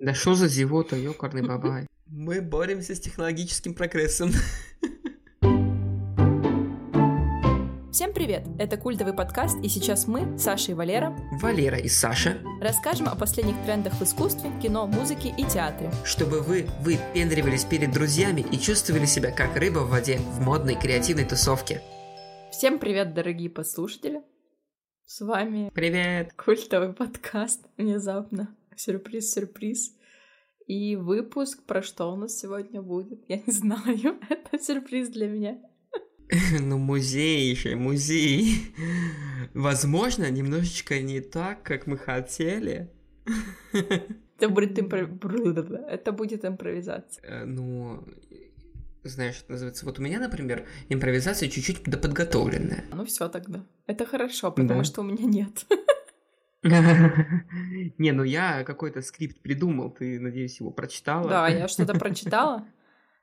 Да что за зевота, ёкарный бабай. Мы боремся с технологическим прогрессом. Всем привет! Это культовый подкаст, и сейчас мы, Саша и Валера, Валера и Саша, расскажем о последних трендах в искусстве, кино, музыке и театре. чтобы вы выпендривались перед друзьями и чувствовали себя как рыба в воде в модной креативной тусовке. Всем привет, дорогие послушатели! С вами Привет! культовый подкаст. Внезапно. Сюрприз-сюрприз. И выпуск, про что у нас сегодня будет, я не знаю. Это сюрприз для меня. Ну, музей еще, музей. Возможно, немножечко не так, как мы хотели. Это будет, импро- Это будет импровизация. Э, Ну, знаешь, называется... Вот у меня, например, импровизация чуть-чуть подготовленная. Ну все тогда. Это хорошо, потому Да. что у меня нет. Не, ну я какой-то скрипт придумал, ты, надеюсь, его прочитала. Да, я что-то прочитала.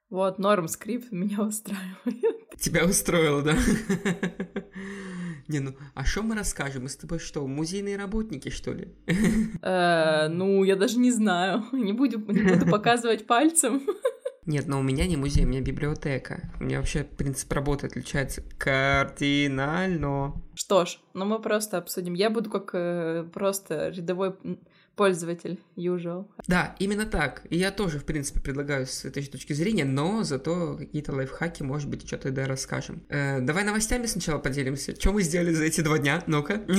Вот, норм скрипт меня устраивает. Тебя устроило, да? Не, ну, а что мы расскажем? Мы с тобой что, музейные работники, что ли? Э, Ну, я даже не знаю. Не буду, не буду показывать пальцем. Нет, но у меня не музей, у меня библиотека. У меня вообще принцип работы отличается кардинально. Что ж, ну мы просто обсудим. Я буду как э, просто рядовой пользователь, usual. Да, именно так. И я тоже, в принципе, предлагаю с этой точки зрения, но зато какие-то лайфхаки, может быть, что-то да расскажем. Э, давай новостями сначала поделимся. Что мы сделали за эти два дня? Ну-ка. У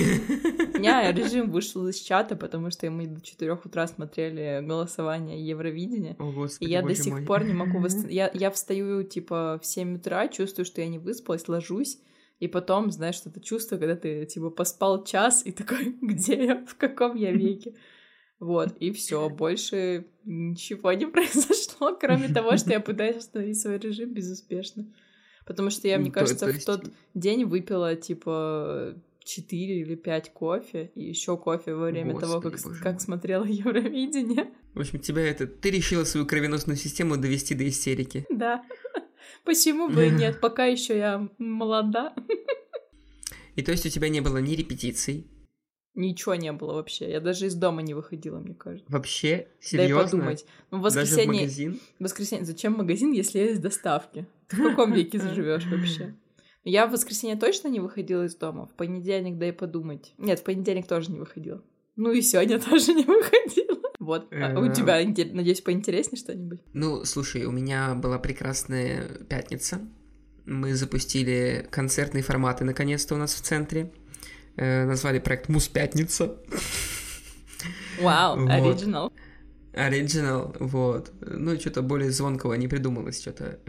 меня режим вышел из чата, потому что мы до 4 утра смотрели голосование Евровидения. О, И господи, я до сих мой. пор не могу восстановить. Я, я встаю, типа, в 7 утра, чувствую, что я не выспалась, ложусь, и потом, знаешь, что это чувство, когда ты, типа, поспал час, и такой, где я, в каком я веке? Вот, и все, больше ничего не произошло, кроме того, что я пытаюсь остановить свой режим безуспешно. Потому что я, мне Ну, то- кажется, в тот день выпила, типа, 4 или 5 кофе, и еще кофе во время того, Господи, как, боже как мой. смотрела Евровидение. В общем, тебя это... Ты решила свою кровеносную систему довести до истерики. Да. Почему бы и нет? Пока еще я молода. И то есть у тебя не было ни репетиций, Ничего не было вообще. Я даже из дома не выходила, мне кажется. вообще, Дай серьезно? подумать. Ну, в Даже в воскресенье... магазин? В воскресенье... Зачем магазин, если есть доставки? Ты в каком веке заживешь вообще? Я в воскресенье точно не выходила из дома. В понедельник, дай подумать. Нет, в понедельник тоже не выходила. Ну и сегодня тоже не выходила. Вот. А у Э. тебя, надеюсь, поинтереснее что-нибудь? Ну, слушай, у меня была прекрасная пятница. Мы запустили концертные форматы наконец-то у нас в центре. Э, назвали проект Мус Пятница. Вау, Вот. оригинал. Оригинал, вот. Ну, что-то более звонкого не придумалось, что-то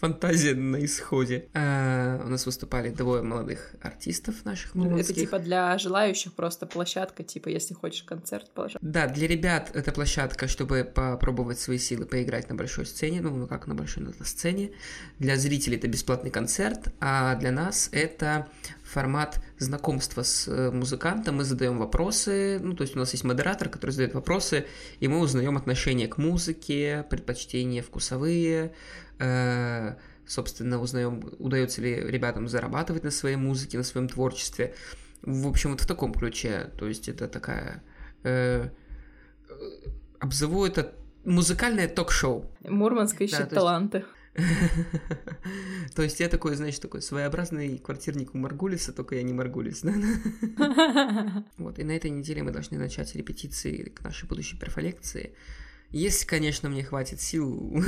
фантазия на исходе. А, у нас выступали двое молодых артистов наших Это мурманских. типа для желающих просто площадка, типа если хочешь концерт, положи. Да, для ребят это площадка, чтобы попробовать свои силы поиграть на большой сцене, ну, ну как на большой на сцене. Для зрителей это бесплатный концерт, а для нас это формат знакомства с э, музыкантом. Мы задаем вопросы, ну, то есть у нас есть модератор, который задает вопросы, и мы узнаем отношение к музыке, предпочтения вкусовые, э, собственно, узнаем, удается ли ребятам зарабатывать на своей музыке, на своем творчестве. В общем, вот в таком ключе. То есть это такая... э, обзову это музыкальное ток-шоу. Мурманск Да, ищет то есть- таланты. То есть я такой, знаешь, такой своеобразный квартирник у Маргулиса, только я не Маргулис. Вот, и на этой неделе мы должны начать репетиции к нашей будущей перфолекции. Если, конечно, мне хватит сил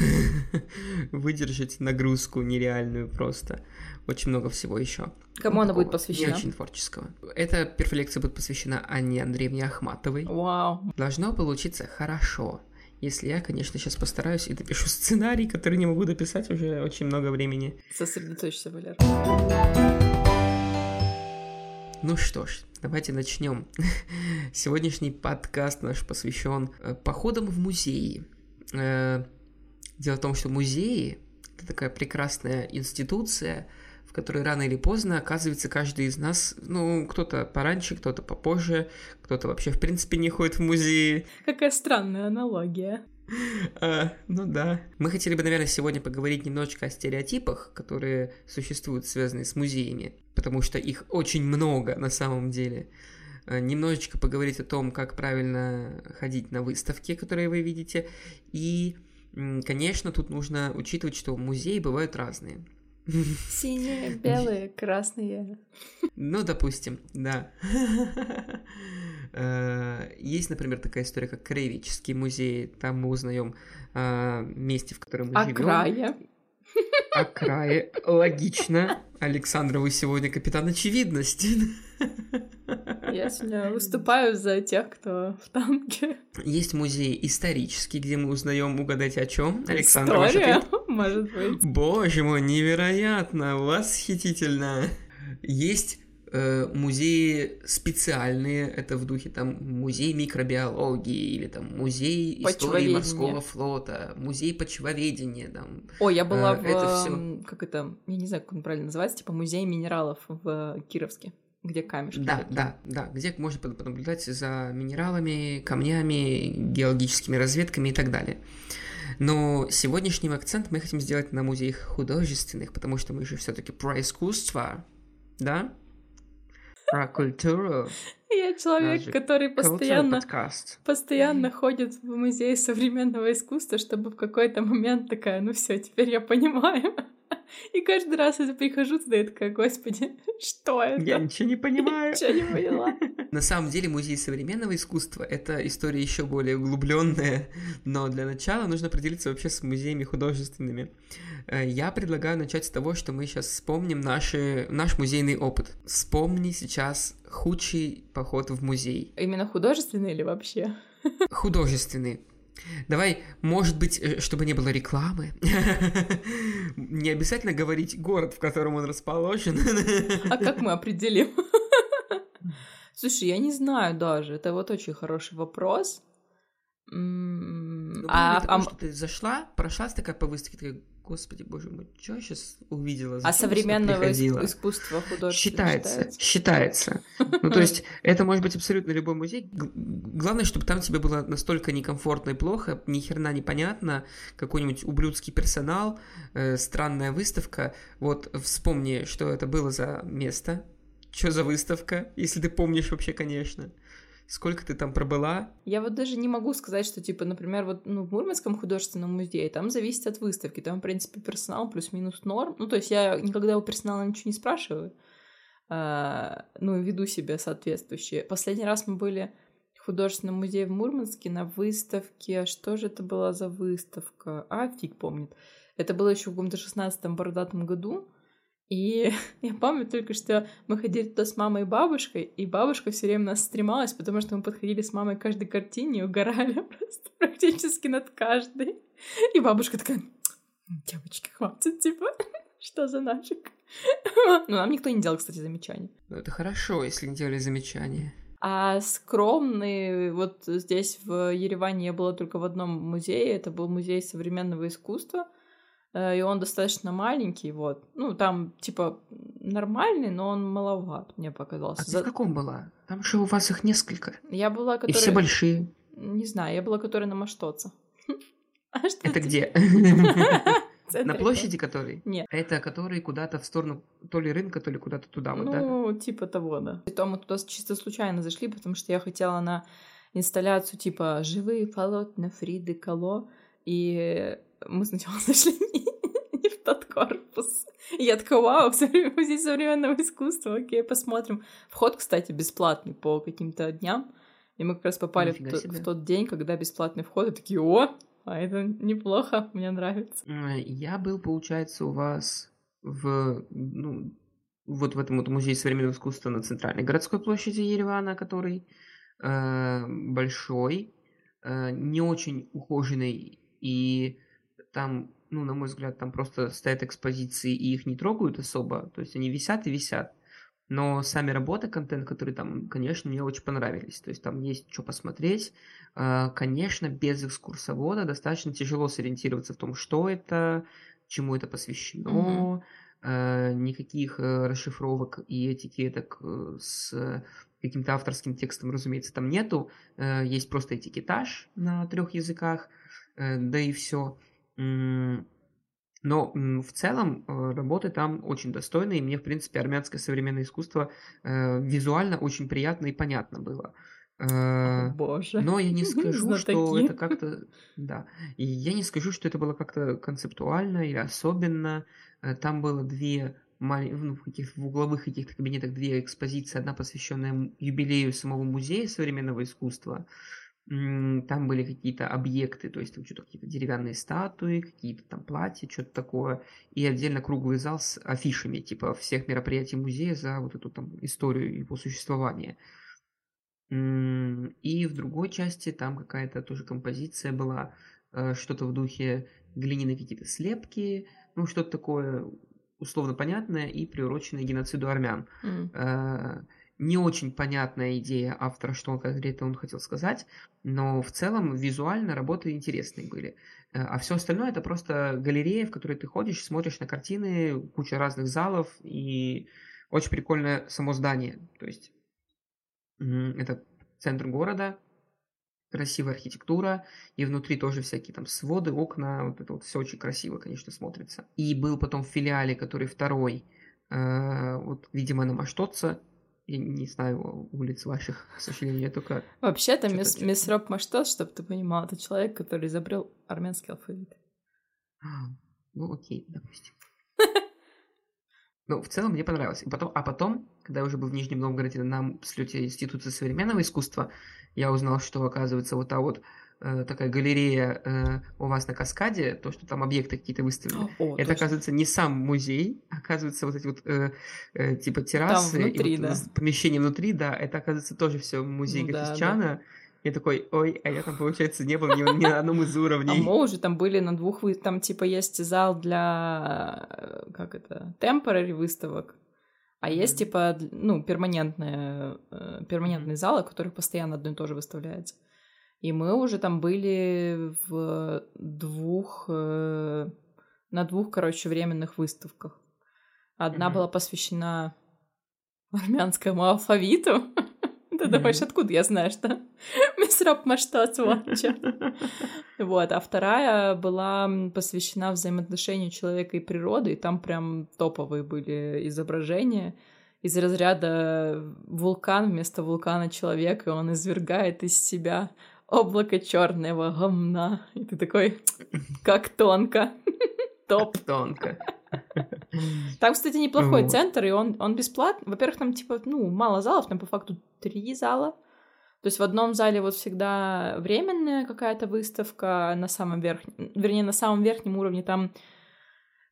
выдержать нагрузку нереальную просто. Очень много всего еще. Кому она будет Не посвящена? очень творческого. Эта перфолекция будет посвящена Анне Андреевне Ахматовой. Вау. Должно получиться хорошо. Если я, конечно, сейчас постараюсь и допишу сценарий, который не могу дописать уже очень много времени. Сосредоточься, Валер. Ну что ж, давайте начнем. Сегодняшний подкаст наш посвящен э, походам в музеи. Э, Дело в том, что музеи это такая прекрасная институция, в которой рано или поздно оказывается каждый из нас, ну, кто-то пораньше, кто-то попозже, кто-то вообще в принципе не ходит в музеи, Какая странная аналогия. А, ну да. Мы хотели бы, наверное, сегодня поговорить немножечко о стереотипах, которые существуют, связанные с музеями, потому что их очень много на самом деле. э, немножечко поговорить о том, как правильно ходить на выставки, которые вы видите. И, конечно, тут нужно учитывать, что музеи бывают разные. Синие, белые, красные. Ну, допустим, да. Э, есть, например, такая история, как Краеведческий музей. Там мы узнаем э, месте, в котором мы а живем. края? А крае. Логично. Александра, вы сегодня капитан очевидности. Я сегодня выступаю за тех, кто в танке. Есть музей исторический, где мы узнаем, угадайте о чем. Александра, История, может быть. Боже мой, невероятно, восхитительно. Есть музеи специальные, это в духе там музей микробиологии или там музей истории морского флота, музей почвоведения. Там, О, я была э, в, это всё... как это, я не знаю, как он правильно называется, типа музей минералов в Кировске где камешки. Да, такие. да, да, где можно понаблюдать за минералами, камнями, геологическими разведками и так далее. Но сегодняшний акцент мы хотим сделать на музеях художественных, потому что мы же все-таки про искусство, да? Про культуру. Я человек, который постоянно, постоянно ходит в музей современного искусства, чтобы в какой-то момент такая, ну все, теперь я понимаю. И каждый раз я прихожу туда и такая, господи, что это? Я ничего не понимаю. Ничего не поняла. На самом деле музей современного искусства — это история еще более углубленная, но для начала нужно определиться вообще с музеями художественными. Э, я предлагаю начать с того, что мы сейчас вспомним наши, наш музейный опыт. Вспомни сейчас худший поход в музей. Именно художественный или вообще? Художественный. Давай, может быть, э, чтобы не было рекламы, не обязательно говорить город, в котором он расположен. А как мы определим? Слушай, я не знаю даже. Это вот очень хороший вопрос. Ну, а, а, что ты зашла, прошлась такая по выставке, такая, господи, боже мой, что я сейчас увидела? А современного искусства художественного считается? Считается. Ну, то есть, это может быть абсолютно любой музей. Главное, чтобы там тебе было настолько некомфортно и плохо, ни херна непонятно, какой-нибудь ублюдский персонал, э, странная выставка. Вот вспомни, что это было за место, что за выставка, если ты помнишь вообще, конечно. Сколько ты там пробыла? Я вот даже не могу сказать, что, типа, например, вот ну, в Мурманском художественном музее там зависит от выставки. Там, в принципе, персонал плюс-минус норм. Ну, то есть я никогда у персонала ничего не спрашиваю. А, ну, веду себя соответствующе. Последний раз мы были в художественном музее в Мурманске на выставке. Что же это была за выставка? А, фиг помнит. Это было еще в каком-то шестнадцатом бородатом году. И я помню только, что мы ходили туда с мамой и бабушкой, и бабушка все время нас стремалась, потому что мы подходили с мамой к каждой картине и угорали просто практически над каждой. И бабушка такая, девочки, хватит, типа, что за нафиг? Ну, нам никто не делал, кстати, замечаний. Ну, это хорошо, если не делали замечания. А скромный, вот здесь в Ереване я была только в одном музее, это был музей современного искусства — и он достаточно маленький, вот. Ну, там, типа, нормальный, но он маловат, мне показался. А ты За... в каком была? Там же у вас их несколько. Я была, которая... И все большие. Не знаю, я была, которая на Маштоце. А что Это где? На площади который? Нет. Это который куда-то в сторону то ли рынка, то ли куда-то туда, вот, да? Ну, типа того, да. И то мы туда чисто случайно зашли, потому что я хотела на инсталляцию типа «Живые полотна Фриды Кало», и мы сначала зашли не, в тот корпус. Я такая, вау, музей современного искусства, окей, посмотрим. Вход, кстати, бесплатный по каким-то дням. И мы как раз попали в, в тот день, когда бесплатный вход, и такие, о, а это неплохо, мне нравится. Я был, получается, у вас в, ну, вот в этом вот музее современного искусства на центральной городской площади Еревана, который э, большой, э, не очень ухоженный и там, ну, на мой взгляд, там просто стоят экспозиции, и их не трогают особо, то есть они висят и висят. Но сами работы, контент, которые там, конечно, мне очень понравились. То есть там есть что посмотреть. А, конечно, без экскурсовода достаточно тяжело сориентироваться в том, что это, чему это посвящено. Mm-hmm. Никаких э, расшифровок и этикеток э, с каким-то авторским текстом, разумеется, там нету. Э, есть просто этикетаж на трех языках, да и все. Но в целом э, работы там очень достойные, и мне, в принципе, армянское современное искусство э, визуально очень приятно и понятно было. О, боже. Но я не скажу, что это как-то... Да. И я не скажу, что это было как-то концептуально или особенно. Там было две ну, в, каких в угловых каких-то кабинетах две экспозиции. Одна посвященная юбилею самого музея современного искусства, там были какие-то объекты, то есть там что-то какие-то деревянные статуи, какие-то там платья, что-то такое, и отдельно круглый зал с афишами, типа всех мероприятий музея за вот эту там историю его существования. И в другой части там какая-то тоже композиция была, э, что-то в духе глиняные какие-то слепки, ну что-то такое условно понятное и приуроченное геноциду армян. Mm не очень понятная идея автора, что он конкретно он хотел сказать, но в целом визуально работы интересные были. Э, а все остальное это просто галерея, в которой ты ходишь, смотришь на картины, куча разных залов и очень прикольное само здание. То есть это центр города, красивая архитектура, и внутри тоже всякие там своды, окна, вот это вот все очень красиво, конечно, смотрится. И был потом в филиале, который второй, э, вот, видимо, на Маштотце, я не знаю улиц ваших, к сожалению, я только... Вообще-то мисс, мисс Роб чтобы ты понимал, это человек, который изобрел армянский алфавит. А, ну окей, допустим. Ну, в целом мне понравилось. И потом, а потом, когда я уже был в Нижнем Новгороде на слете Института современного искусства, я узнал, что, оказывается, вот та вот такая галерея э, у вас на каскаде, то, что там объекты какие-то выставлены, О, это, точно. оказывается, не сам музей, оказывается, вот эти вот э, э, типа террасы там внутри, и вот, да. помещение внутри, да, это, оказывается, тоже все музей ну, Гахичана. Да, да. Я такой, ой, а я там, получается, не был ни, ни на одном из уровней. А мы уже там были на двух, там типа есть зал для, э, как это, temporary выставок, а есть типа, ну, перманентные, перманентные залы, в которых постоянно одно и то же выставляется. И мы уже там были в двух, э, на двух, короче, временных выставках. Одна mm-hmm. была посвящена армянскому алфавиту. Ты думаешь, откуда я знаю, что Мисраб Маштат Вот, а вторая была посвящена взаимоотношению человека и природы, и там прям топовые были изображения из разряда вулкан вместо вулкана человека, и он извергает из себя облако черного гомна. И ты такой, как тонко. Топ. Тонко. Там, кстати, неплохой центр, и он, он бесплатный. Во-первых, там, типа, ну, мало залов, там по факту три зала. То есть в одном зале вот всегда временная какая-то выставка на самом верхнем, вернее, на самом верхнем уровне там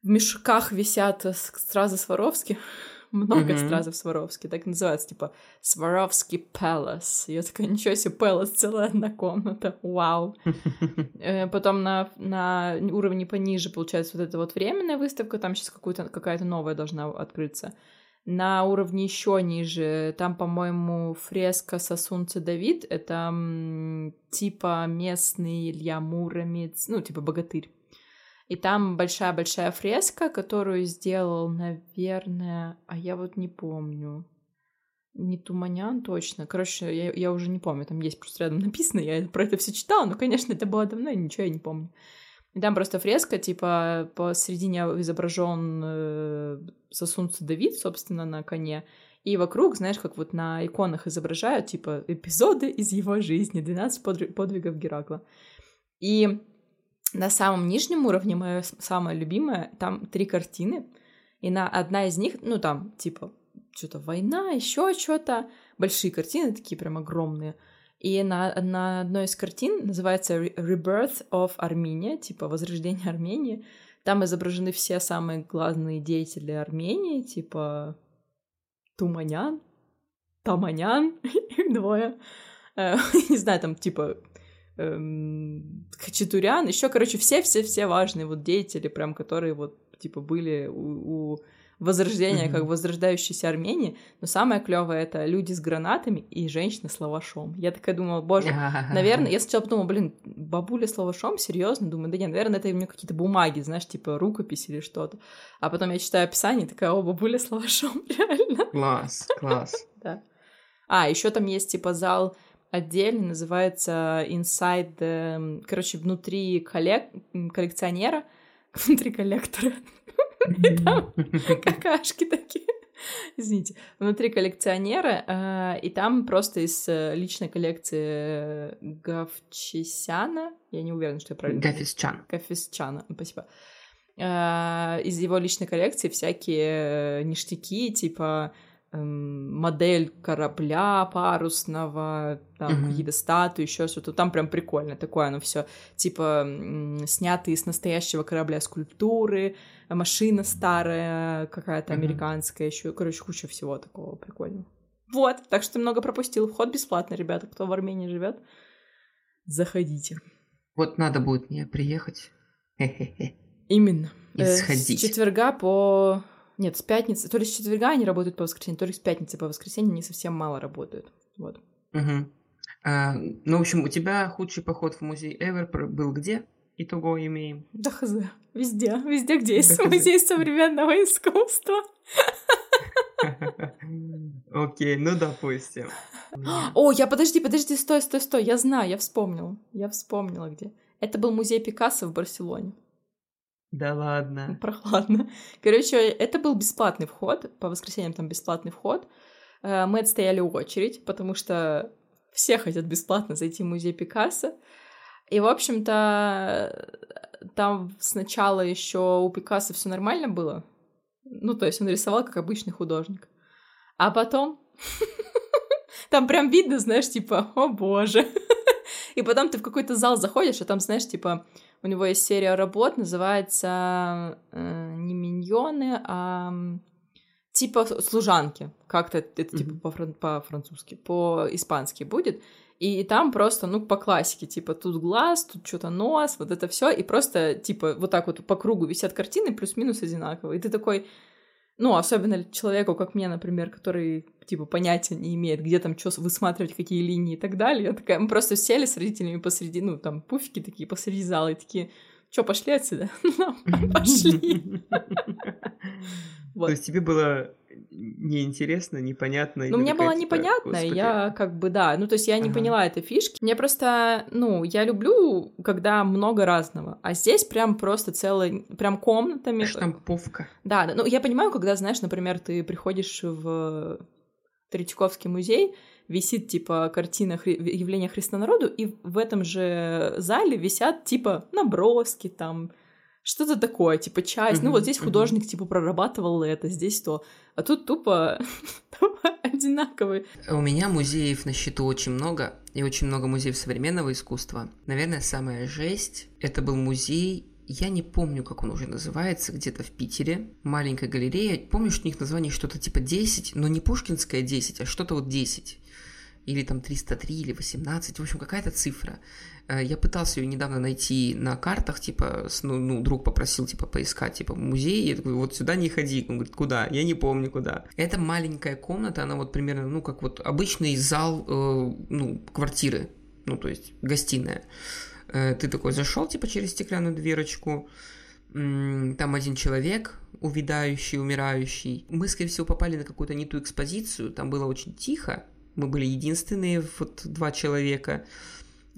в мешках висят стразы Сваровски много mm-hmm. стразов Сваровски, так называется, типа Сваровский Пэлас. Я такая, ничего себе, Пэлас, целая одна комната, вау. Э, потом на, на уровне пониже, получается, вот эта вот временная выставка, там сейчас какая-то новая должна открыться. На уровне еще ниже, там, по-моему, фреска Сосунца Давид, это типа местный Илья Муромец, ну, типа богатырь. И там большая-большая фреска, которую сделал, наверное, а я вот не помню. Не Туманян точно. Короче, я, я уже не помню. Там есть просто рядом написано. Я про это все читала, но, конечно, это было давно, и ничего я не помню. И там просто фреска, типа, посередине изображен э, сосунца Давид, собственно, на коне. И вокруг, знаешь, как вот на иконах изображают, типа, эпизоды из его жизни, 12 подвигов Геракла. И на самом нижнем уровне, мое самое любимое, там три картины, и на одна из них, ну там, типа, что-то война, еще что-то, большие картины, такие прям огромные. И на, на одной из картин называется Rebirth of Armenia, типа возрождение Армении. Там изображены все самые главные деятели Армении, типа Туманян, Таманян, двое. Э, не знаю, там типа эм, Хачатурян, еще, короче, все-все-все важные вот деятели, прям, которые вот, типа, были у, у возрождения, mm-hmm. как возрождающейся Армении, но самое клевое это люди с гранатами и женщины с лавашом. Я такая думала, боже, наверное, я сначала подумала, блин, бабуля с лавашом, серьезно, думаю, да нет, наверное, это у меня какие-то бумаги, знаешь, типа рукопись или что-то. А потом я читаю описание, такая, о, бабуля с лавашом, реально. Класс, класс. Да. А, еще там есть, типа, зал отдельно, называется Inside, короче, внутри коллек... коллекционера, внутри коллектора. И там какашки такие. Извините, внутри коллекционера, э, и там просто из э, личной коллекции Гавчисяна, я не уверена, что я правильно... Гафисчан. Гафисчана, спасибо. Э, из его личной коллекции всякие ништяки, типа модель корабля парусного, там mm-hmm. какие-то статуи, еще что-то. Там прям прикольно такое оно все, типа снятые с настоящего корабля скульптуры, машина старая какая-то mm-hmm. американская, еще, короче, куча всего такого прикольного. Вот, так что много пропустил. Вход бесплатно, ребята, кто в Армении живет, заходите. Вот надо будет мне приехать. Именно. И сходить. С четверга по нет, с пятницы. То ли с четверга они работают по воскресенье, то ли с пятницы по воскресенье они совсем мало работают. Вот. Угу. А, ну, в общем, у тебя худший поход в музей Ever был где? Итого имеем. Да хз. Везде. Везде, где есть да музей современного искусства. Окей, ну допустим. О, я подожди, подожди, стой, стой, стой. Я знаю, я вспомнила. Я вспомнила где. Это был музей Пикассо в Барселоне. Да ладно. Прохладно. Короче, это был бесплатный вход. По воскресеньям там бесплатный вход. Э, мы отстояли очередь, потому что все хотят бесплатно зайти в музей Пикассо. И, в общем-то, там сначала еще у Пикассо все нормально было. Ну, то есть он рисовал как обычный художник. А потом там прям видно, знаешь, типа, о боже. И потом ты в какой-то зал заходишь, а там, знаешь, типа, у него есть серия работ, называется э, не миньоны, а типа служанки. Как-то это mm-hmm. типа по-французски, по-испански будет. И там просто, ну, по классике, типа, тут глаз, тут что-то нос, вот это все, и просто, типа, вот так вот по кругу висят картины, плюс-минус одинаковые. И ты такой, ну, особенно человеку, как мне, например, который, типа, понятия не имеет, где там что высматривать, какие линии и так далее. Я такая, мы просто сели с родителями посреди, ну, там, пуфики такие посреди зала, и такие, что, пошли отсюда? Пошли. То есть тебе было неинтересно, непонятно. Ну, мне было типа, непонятно, я как бы, да, ну, то есть я не ага. поняла этой фишки. Мне просто, ну, я люблю, когда много разного, а здесь прям просто целый, прям комнатами. Штамповка. Да, да, ну, я понимаю, когда, знаешь, например, ты приходишь в Третьяковский музей, висит, типа, картина хри... явления Христа народу, и в этом же зале висят, типа, наброски, там, что-то такое, типа часть. Mm-hmm, ну вот здесь художник mm-hmm. типа прорабатывал это, здесь то, а тут тупо, тупо одинаковые. У меня музеев на счету очень много, и очень много музеев современного искусства. Наверное, самая жесть — это был музей я не помню, как он уже называется, где-то в Питере. Маленькая галерея. Помню, что у них название что-то типа 10, но не Пушкинская 10, а что-то вот 10 или там 303, или 18, в общем, какая-то цифра. Э, я пытался ее недавно найти на картах, типа, ну, ну, друг попросил, типа, поискать, типа, музей, я такой, вот сюда не ходи, он говорит, куда? Я не помню, куда. Это маленькая комната, она вот примерно, ну, как вот обычный зал, э, ну, квартиры, ну, то есть гостиная. Э, ты такой зашел, типа, через стеклянную дверочку, там один человек, увядающий, умирающий. Мы, скорее всего, попали на какую-то не ту экспозицию, там было очень тихо, мы были единственные, вот два человека.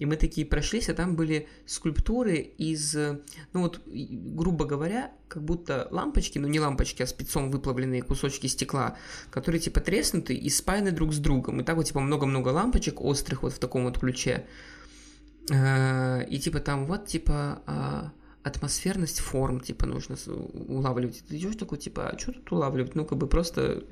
И мы такие прошлись, а там были скульптуры из, ну вот, грубо говоря, как будто лампочки, ну не лампочки, а спецом выплавленные кусочки стекла, которые типа треснуты и спаяны друг с другом. И так вот типа много-много лампочек острых вот в таком вот ключе. Э, и типа там вот типа а, атмосферность форм, типа, нужно улавливать. Ты идешь такой, типа, а что тут улавливать? Ну, как бы просто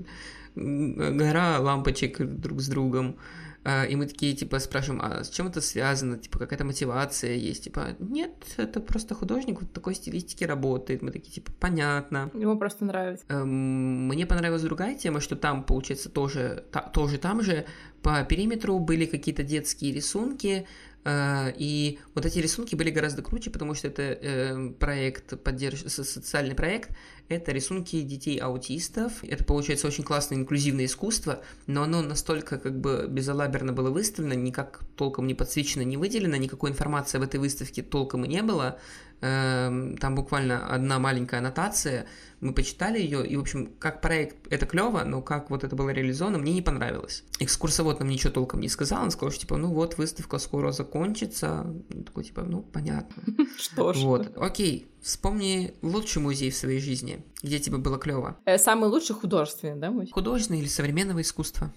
гора лампочек друг с другом. А, и мы такие, типа, спрашиваем, а с чем это связано? Типа, какая-то мотивация есть? Типа, нет, это просто художник вот такой стилистики работает. Мы такие, типа, понятно. Ему просто нравится. Эм, мне понравилась другая тема, что там, получается, тоже, та, тоже там же по периметру были какие-то детские рисунки, и вот эти рисунки были гораздо круче, потому что это э, проект, поддерж... социальный проект, это рисунки детей-аутистов. Это, получается, очень классное инклюзивное искусство, но оно настолько как бы безалаберно было выставлено, никак толком не подсвечено, не выделено, никакой информации об этой выставке толком и не было. Эм, там буквально одна маленькая аннотация, мы почитали ее, и, в общем, как проект это клево, но как вот это было реализовано, мне не понравилось. Экскурсовод нам ничего толком не сказал, он сказал, что, типа, ну вот, выставка скоро закончится. Я такой, типа, ну, понятно. Что ж. Вот, окей, вспомни лучший музей в своей жизни, где тебе было клево. Э, Самый лучший художественный, да, музей? Художественное или современного искусства?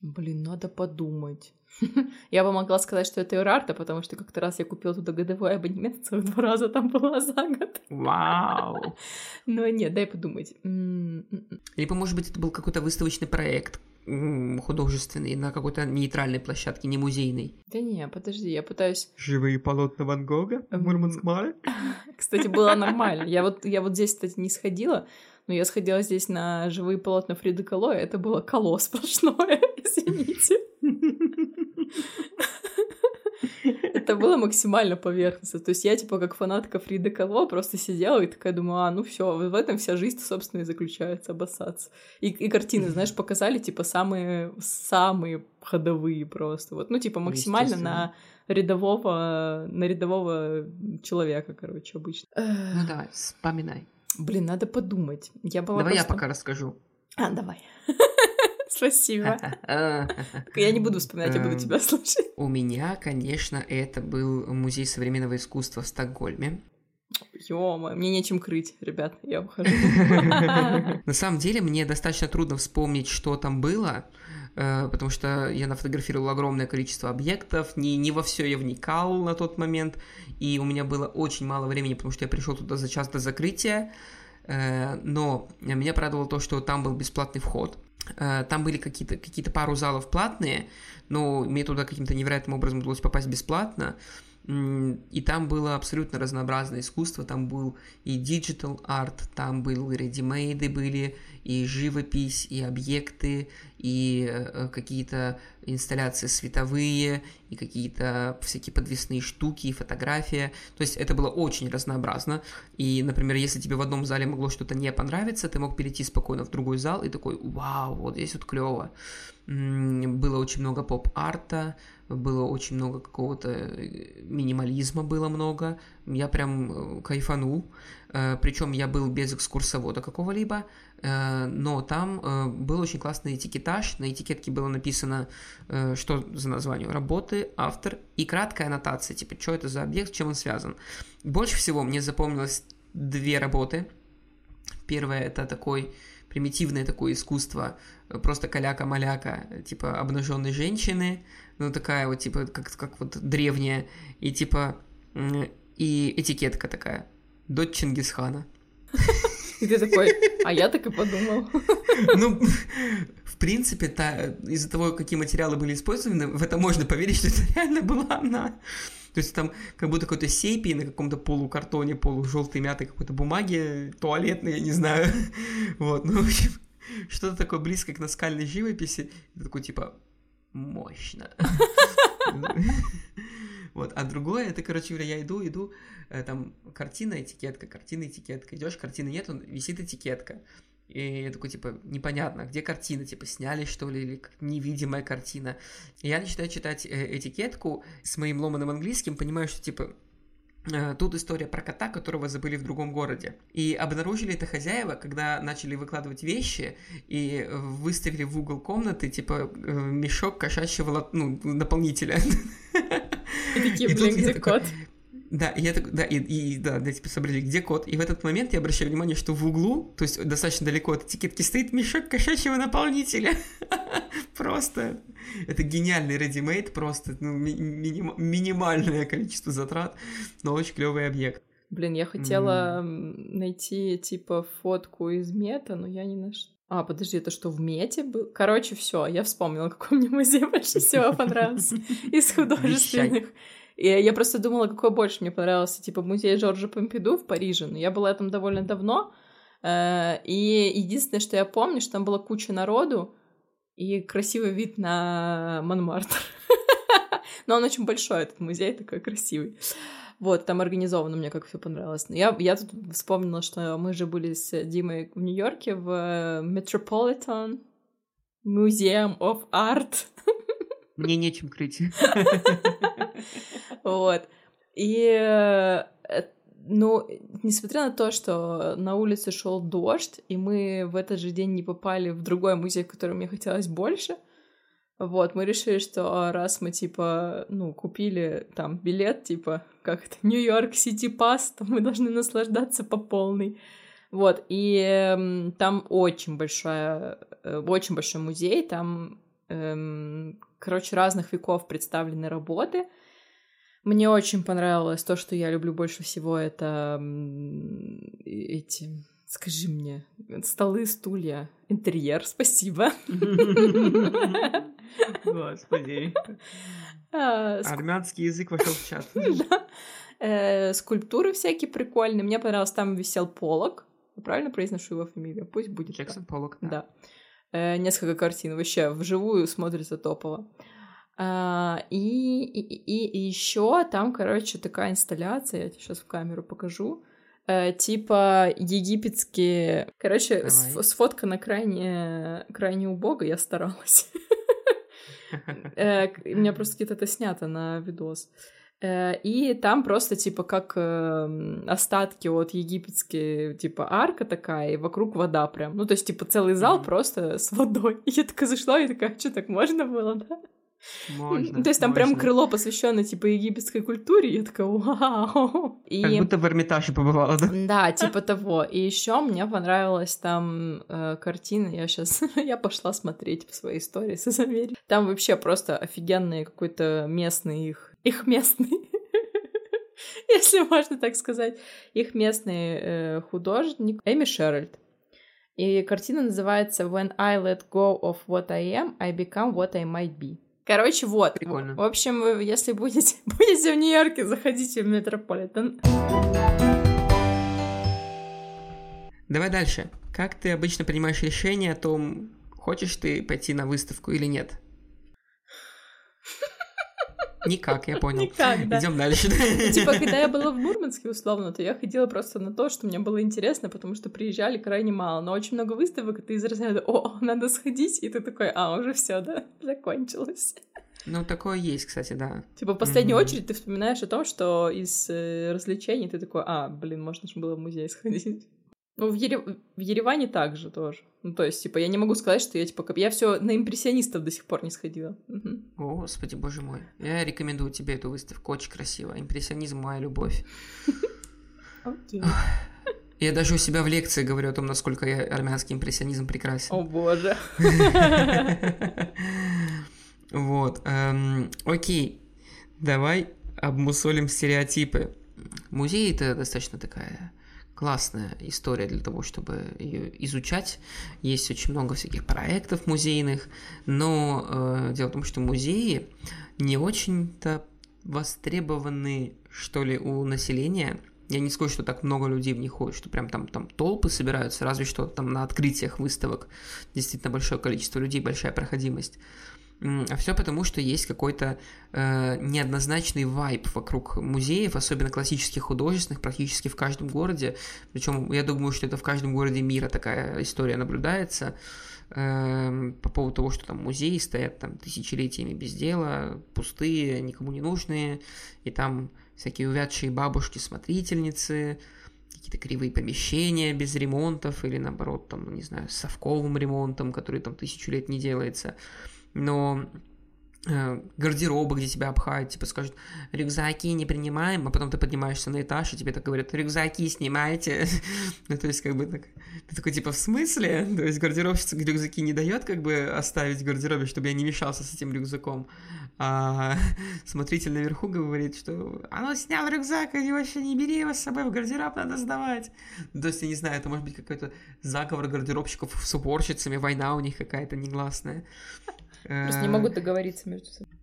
Блин, надо подумать. Я бы могла сказать, что это Юрарта, потому что как-то раз я купила туда годовой абонемент, целых два раза там была за год. Вау! Но нет, дай подумать. М, м, м. Либо, может быть, это был какой-то выставочный проект художественный на какой-то нейтральной площадке, не музейной. Да не, подожди, я пытаюсь... Живые полотна Ван Гога в. Мурманск-Маре? Кстати, было нормально. Я вот, я вот здесь, кстати, не сходила, но я сходила здесь на живые полотна Фриды Кало, и это было коло сплошное, извините. Это было максимально поверхностно. То есть я, типа, как фанатка Фриды Кало, просто сидела и такая думаю, а, ну все, в этом вся жизнь, собственно, и заключается, обоссаться. И, и картины, знаешь, показали, типа, самые, самые ходовые просто. Вот, ну, типа, максимально на рядового, на рядового человека, короче, обычно. Ну давай, вспоминай. Блин, надо подумать. Я была Давай я просто- пока расскажу. А, давай. Спасибо. Я не буду вспоминать, я буду Эм. тебя слушать. У меня, конечно, это был музей современного искусства в Стокгольме. Ё-моё, мне нечем крыть, ребят, я ухожу. На самом деле, мне достаточно трудно вспомнить, что там было, потому что я нафотографировал огромное количество объектов, не, не во все я вникал на тот момент, и у меня было очень мало времени, потому что я пришел туда за час до закрытия, Э, но меня порадовало то, что там был бесплатный вход. Э, Там были какие-то какие пару залов платные, но мне туда каким-то невероятным образом удалось попасть бесплатно. И там было абсолютно разнообразное искусство. Там был и digital art, там был и редимейды были, и живопись, и объекты, и э, какие-то инсталляции световые, и какие-то всякие подвесные штуки, и фотография. То есть это было очень разнообразно. И, например, если тебе в одном зале могло что-то не понравиться, ты мог перейти спокойно в другой зал и такой, вау, вот здесь вот клево. Было очень много поп-арта, было очень много какого-то э, минимализма было много. Я прям э, кайфанул. Причем я был без экскурсовода какого-либо, э, но там э, был очень классный этикетаж. На этикетке было написано, э, что за название работы, автор и краткая аннотация, типа, что это за объект, с чем он связан. Больше всего мне запомнилось две работы. Первая это такой примитивное такое искусство, э, просто каляка-маляка, э, типа обнаженной женщины, ну такая вот типа как, как вот древняя, и типа и этикетка такая, дочь Чингисхана. И ты такой, а я так и подумал. Ну, в принципе, та, из-за того, какие материалы были использованы, в это можно поверить, что это реально была она. То есть там как будто какой-то сепий на каком-то полукартоне, полужелтой мятой какой-то бумаге, туалетной, я не знаю. Вот, ну, в общем, что-то такое близкое к наскальной живописи. Такой, типа, мощно. Вот, а другое, это, короче говоря, я иду, иду, э, там картина, этикетка, картина, этикетка. Идешь, картины нет, он висит этикетка. И я такой, типа, непонятно, где картина, типа, сняли, что ли, или невидимая картина. И я начинаю читать э, этикетку с моим ломаным английским, понимаю, что, типа, тут история про кота, которого забыли в другом городе. И обнаружили это хозяева, когда начали выкладывать вещи и э, выставили в угол комнаты, типа, э, мешок кошачьего ну, наполнителя. И такие, блин, где кот? Да, и я так, да, и, и да, да, типа сообразили, где кот. И в этот момент я обращаю внимание, что в углу, то есть достаточно далеко от этикетки, стоит мешок кошачьего наполнителя. Просто. Это гениальный редимейд, просто ну, ми- миним- минимальное количество затрат, но очень клевый объект. Блин, я хотела м, найти, типа, фотку из мета, но я не нашла. А, подожди, это что, в мете был? Короче, все, я вспомнила, какой мне музей больше всего понравился из художественных. И я просто думала, какой больше мне понравился, типа, музей Жоржа Помпиду в Париже, но я была там довольно давно, э, и единственное, что я помню, что там была куча народу и красивый вид на Монмартр. Но он очень большой, этот музей такой красивый. Вот, там организовано, мне как все понравилось. Но я, я тут вспомнила, что мы же были с Димой в Нью-Йорке в э, Metropolitan Museum of Art. Мне нечем крыть. Вот. И э, э, ну, несмотря на то, что на улице шел дождь, и мы в этот же день не попали в другой музей, который мне хотелось больше, вот, мы решили, что раз мы, типа, ну, купили там билет, типа, как это, Нью-Йорк Сити Пас, то мы должны наслаждаться по полной. Вот, и э, там очень большая, э, очень большой музей, там, э, короче, разных веков представлены работы. Мне очень понравилось то, что я люблю больше всего, это эти, скажи мне, столы, стулья, интерьер, спасибо. Господи. А, Армянский язык вошел в чат. Э, скульптуры всякие прикольные. Мне понравилось, там висел полок. Правильно произношу его фамилию? Пусть будет. Джексон Полок. Да. Э, несколько картин вообще вживую смотрится топово. А, и, и, и, и еще там, короче, такая инсталляция, я тебе сейчас в камеру покажу. Э, типа египетские. Короче, сфоткана крайне, крайне убого, я старалась. Э, у меня просто где-то это снято на видос. Э, и там просто, типа, как э, остатки от египетской, типа, арка такая, и вокруг вода прям. Ну, то есть, типа, целый зал mm-hmm. просто с водой. И я такая зашла, и такая, что, так можно было, да? Можно, То есть там можно. прям крыло посвященное типа египетской культуре, я такая, вау. И... Как будто в Эрмитаже побывала, да? Да, типа того. И еще мне понравилась там э, картина, я сейчас, я пошла смотреть в своей истории с Америки. Там вообще просто офигенный какой-то местный их, их местный если можно так сказать, их местный э, художник Эми Шеральд. И картина называется When I let go of what I am, I become what I might be. Короче, вот. Прикольно. В общем, вы, если будете, будете в Нью-Йорке, заходите в Метрополитен. Давай дальше. Как ты обычно принимаешь решение о том, хочешь ты пойти на выставку или нет? Никак, я понял. Никак, да. Идем дальше. Типа, когда я была в Мурманске, условно, то я ходила просто на то, что мне было интересно, потому что приезжали крайне мало. Но очень много выставок, и ты из разряда «О, надо сходить», и ты такой «А, уже все, да, закончилось». Ну, такое есть, кстати, да. Типа, в последнюю mm-hmm. очередь ты вспоминаешь о том, что из э, развлечений ты такой «А, блин, можно же было в музей сходить». Ну, в, Ере... в Ереване также тоже. Ну, то есть, типа, я не могу сказать, что я, типа, как... я все на импрессионистов до сих пор не сходила. Угу. О, господи, боже мой. Я рекомендую тебе эту выставку, очень красиво. Импрессионизм — моя любовь. Окей. Я даже у себя в лекции говорю о том, насколько я армянский импрессионизм прекрасен. О боже. Вот. Эм, окей. Давай обмусолим стереотипы. Музей — это достаточно такая классная история для того, чтобы ее изучать. Есть очень много всяких проектов музейных, но э, дело в том, что музеи не очень-то востребованы, что ли, у населения. Я не скажу, что так много людей в них ходит, что прям там, там толпы собираются, разве что там на открытиях выставок действительно большое количество людей, большая проходимость. А все потому, что есть какой-то э, неоднозначный вайб вокруг музеев, особенно классических художественных, практически в каждом городе. Причем я думаю, что это в каждом городе мира такая история наблюдается э, по поводу того, что там музеи стоят там тысячелетиями без дела, пустые, никому не нужные, и там всякие увядшие бабушки-смотрительницы, какие-то кривые помещения без ремонтов или наоборот там, не знаю, совковым ремонтом, который там тысячу лет не делается но э, гардеробы, где тебя обхают, типа скажут, рюкзаки не принимаем, а потом ты поднимаешься на этаж, и тебе так говорят, рюкзаки снимайте. ну, то есть, как бы так, ты такой, типа, в смысле? То есть, гардеробщица рюкзаки не дает, как бы, оставить в гардеробе, чтобы я не мешался с этим рюкзаком. А смотритель наверху говорит, что а ну снял рюкзак, и вообще не бери его с собой, в гардероб надо сдавать. То есть, я не знаю, это может быть какой-то заговор гардеробщиков с уборщицами, война у них какая-то негласная. Просто не могут договориться между собой.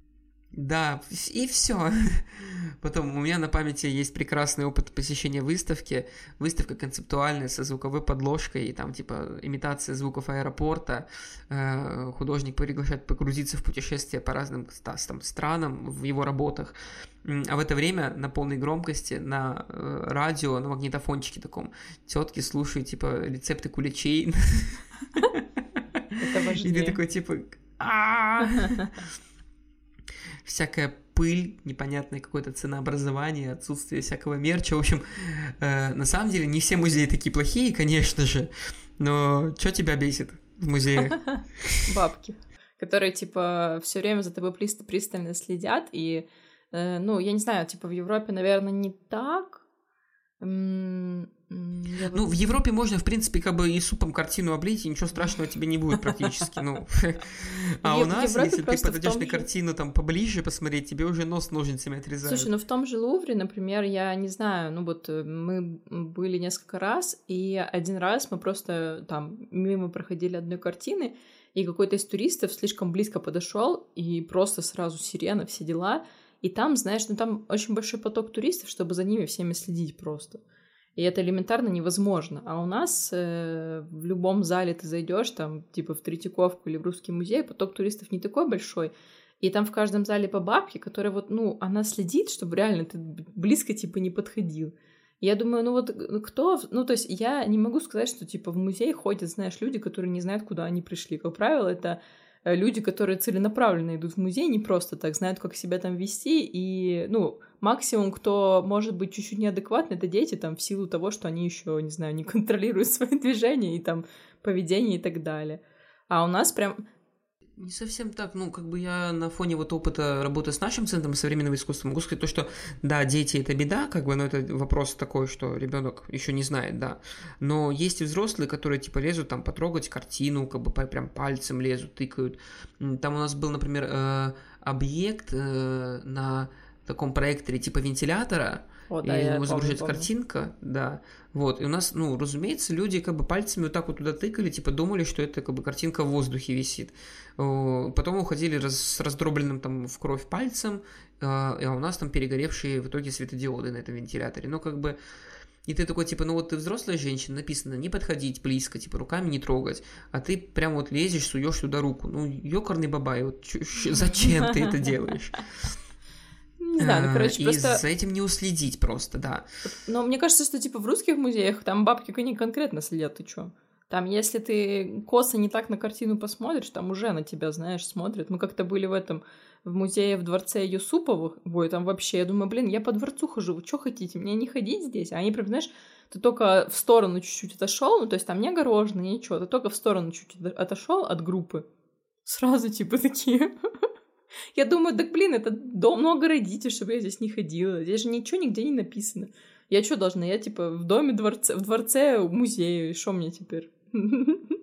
Да, и все. Потом у меня на памяти есть прекрасный опыт посещения выставки. Выставка концептуальная со звуковой подложкой, и там типа имитация звуков аэропорта. Э, художник приглашает погрузиться в путешествие по разным там, странам в его работах. А в это время на полной громкости на э, радио, на магнитофончике таком, тетки слушают типа рецепты куличей. И ты такой типа, всякая пыль, непонятное какое-то ценообразование, отсутствие всякого мерча. В общем, э, на самом деле не все музеи такие плохие, конечно же, но что тебя бесит в музеях? Бабки, которые, типа, все время за тобой пристально следят, и, э, ну, я не знаю, типа, в Европе, наверное, не так, ну, в Европе можно, в принципе, как бы и супом картину облить, и ничего страшного тебе не будет практически. Ну. А у нас, если ты подойдешь на картину там поближе посмотреть, тебе уже нос ножницами отрезают. Слушай, ну в том же Лувре, например, я не знаю, ну вот э, мы были несколько раз, и один раз мы просто там мимо проходили одной картины, и какой-то из туристов слишком близко подошел, и просто сразу сирена, все дела. И там, знаешь, ну там очень большой поток туристов, чтобы за ними всеми следить просто. И это элементарно невозможно. А у нас э, в любом зале ты зайдешь, там, типа в Третьяковку или в Русский музей, поток туристов не такой большой. И там в каждом зале по бабке, которая вот, ну, она следит, чтобы реально ты близко, типа, не подходил. Я думаю, ну вот э, кто... Ну, то есть я не могу сказать, что, типа, в музей ходят, знаешь, люди, которые не знают, куда они пришли. Как правило, это люди, которые целенаправленно идут в музей, не просто так знают, как себя там вести, и, ну, максимум, кто может быть чуть-чуть неадекватный, это дети, там, в силу того, что они еще, не знаю, не контролируют свои движения и там поведение и так далее. А у нас прям не совсем так. Ну, как бы я на фоне вот опыта работы с нашим центром современного искусства могу сказать то, что да, дети это беда, как бы, но это вопрос такой, что ребенок еще не знает, да. Но есть и взрослые, которые типа лезут там потрогать картину, как бы прям пальцем лезут, тыкают. Там у нас был, например, э, объект э, на таком проекторе типа вентилятора, о, да, и ему загружается картинка, да. Вот, и у нас, ну, разумеется, люди как бы пальцами вот так вот туда тыкали, типа думали, что это как бы картинка в воздухе висит. Потом уходили раз, с раздробленным там в кровь пальцем, а, а у нас там перегоревшие в итоге светодиоды на этом вентиляторе. Ну, как бы... И ты такой, типа, ну вот ты взрослая женщина, написано не подходить близко, типа, руками не трогать, а ты прям вот лезешь, суешь туда руку. Ну, ёкарный бабай, вот зачем ты это делаешь? Не знаю, ну, короче, и просто... за этим не уследить просто, да. Но мне кажется, что, типа, в русских музеях там бабки они конкретно следят, ты чё? Там, если ты косо не так на картину посмотришь, там уже на тебя, знаешь, смотрят. Мы как-то были в этом, в музее в дворце Юсуповых. Ой, там вообще, я думаю, блин, я по дворцу хожу, вы что хотите, мне не ходить здесь? А они прям, знаешь, ты только в сторону чуть-чуть отошел, ну, то есть там не огорожено, ничего, ты только в сторону чуть-чуть отошел от группы. Сразу, типа, такие... Я думаю, так, блин, это дом, много родителей, чтобы я здесь не ходила. Здесь же ничего нигде не написано. Я что должна? Я, типа, в доме дворце, в дворце музея, и что мне теперь?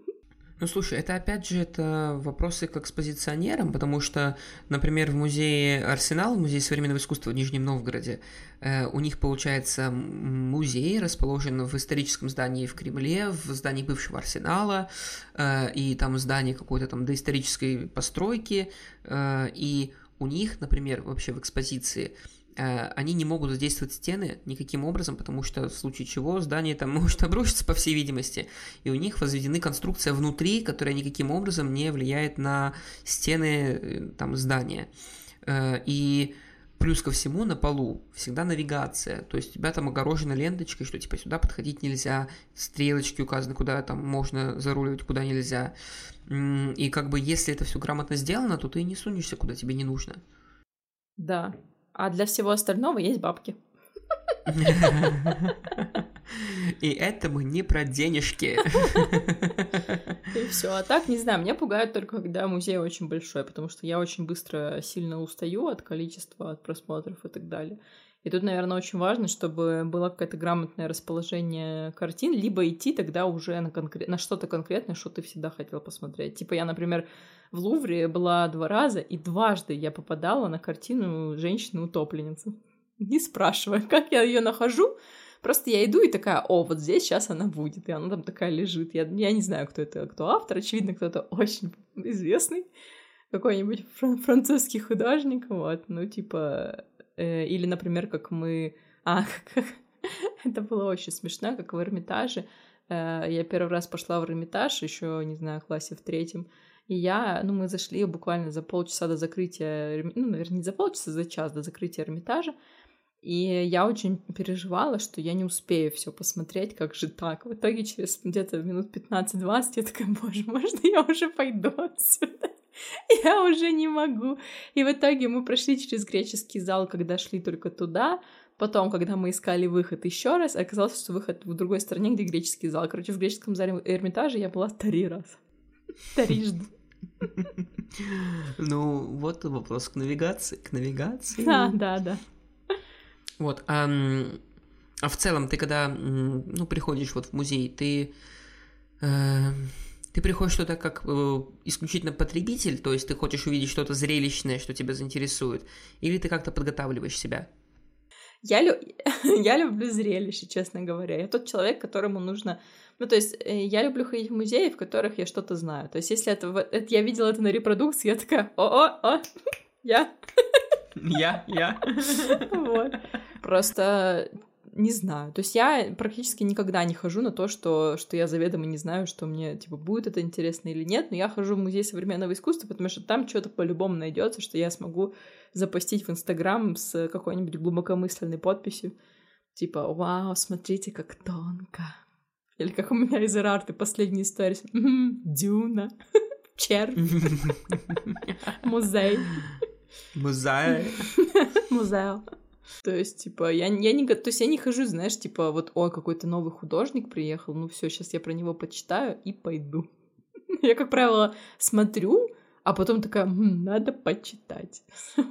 Ну, слушай, это опять же это вопросы к экспозиционерам, потому что, например, в музее Арсенал, в музее современного искусства в Нижнем Новгороде, э, у них, получается, музей расположен в историческом здании в Кремле, в здании бывшего Арсенала, э, и там здание какой-то там доисторической постройки, э, и у них, например, вообще в экспозиции они не могут задействовать стены никаким образом, потому что в случае чего здание там может обрушиться, по всей видимости. И у них возведены конструкция внутри, которая никаким образом не влияет на стены э, там, здания. Э, и плюс ко всему на полу всегда навигация, то есть у тебя там огорожена ленточкой, что типа сюда подходить нельзя, стрелочки указаны, куда там можно заруливать, куда нельзя. И как бы если это все грамотно сделано, то ты не сунешься, куда тебе не нужно. Да, а для всего остального есть бабки. И это мы не про денежки. И все. А так, не знаю, меня пугает только, когда музей очень большой, потому что я очень быстро сильно устаю от количества, от просмотров и так далее. И тут, наверное, очень важно, чтобы было какое-то грамотное расположение картин, либо идти тогда уже на, конкрет... на что-то конкретное, что ты всегда хотел посмотреть. Типа я, например, в Лувре была два раза, и дважды я попадала на картину женщины-утопленницы. Не спрашивая, как я ее нахожу, Просто я иду и такая, о, вот здесь сейчас она будет, и она там такая лежит. Я, я не знаю, кто это, кто автор, очевидно, кто-то очень известный, какой-нибудь французский художник, вот, ну, типа, или, например, как мы... А, это было очень смешно, как в Эрмитаже. Э, я первый раз пошла в Эрмитаж, еще, не знаю, в классе в третьем. И я, ну, мы зашли буквально за полчаса до закрытия, ну, наверное, не за полчаса, за час до закрытия Эрмитажа. И я очень переживала, что я не успею все посмотреть, как же так. В итоге через где-то минут 15-20 я такая, боже, можно я уже пойду отсюда? я уже не могу. И в итоге мы прошли через греческий зал, когда шли только туда. Потом, когда мы искали выход еще раз, оказалось, что выход в другой стороне, где греческий зал. Короче, в греческом зале Эрмитажа я была три раза. Трижды. Ну, вот вопрос к навигации. К навигации. Да, да, да. Вот. А, а в целом, ты когда ну, приходишь вот в музей, ты э, ты приходишь что-то как э, исключительно потребитель, то есть ты хочешь увидеть что-то зрелищное, что тебя заинтересует, или ты как-то подготавливаешь себя? Я, лю... я люблю зрелище, честно говоря. Я тот человек, которому нужно... Ну, то есть, э, я люблю ходить в музеи, в которых я что-то знаю. То есть, если это, это я видела это на репродукции, я такая, о-о-о, я. Я, я. Вот. Просто не знаю. То есть я практически никогда не хожу на то, что, что я заведомо не знаю, что мне, типа, будет это интересно или нет, но я хожу в музей современного искусства, потому что там что-то по-любому найдется, что я смогу запостить в Инстаграм с какой-нибудь глубокомысленной подписью, типа, вау, смотрите, как тонко. Или как у меня из Эрарты последний сторис. Дюна. Червь. Музей. Музей. Музей. То есть, типа, я, я не... То есть я не хожу, знаешь, типа, вот, ой, какой-то новый художник приехал, ну все, сейчас я про него почитаю и пойду. Я, как правило, смотрю, а потом такая, хм, надо почитать.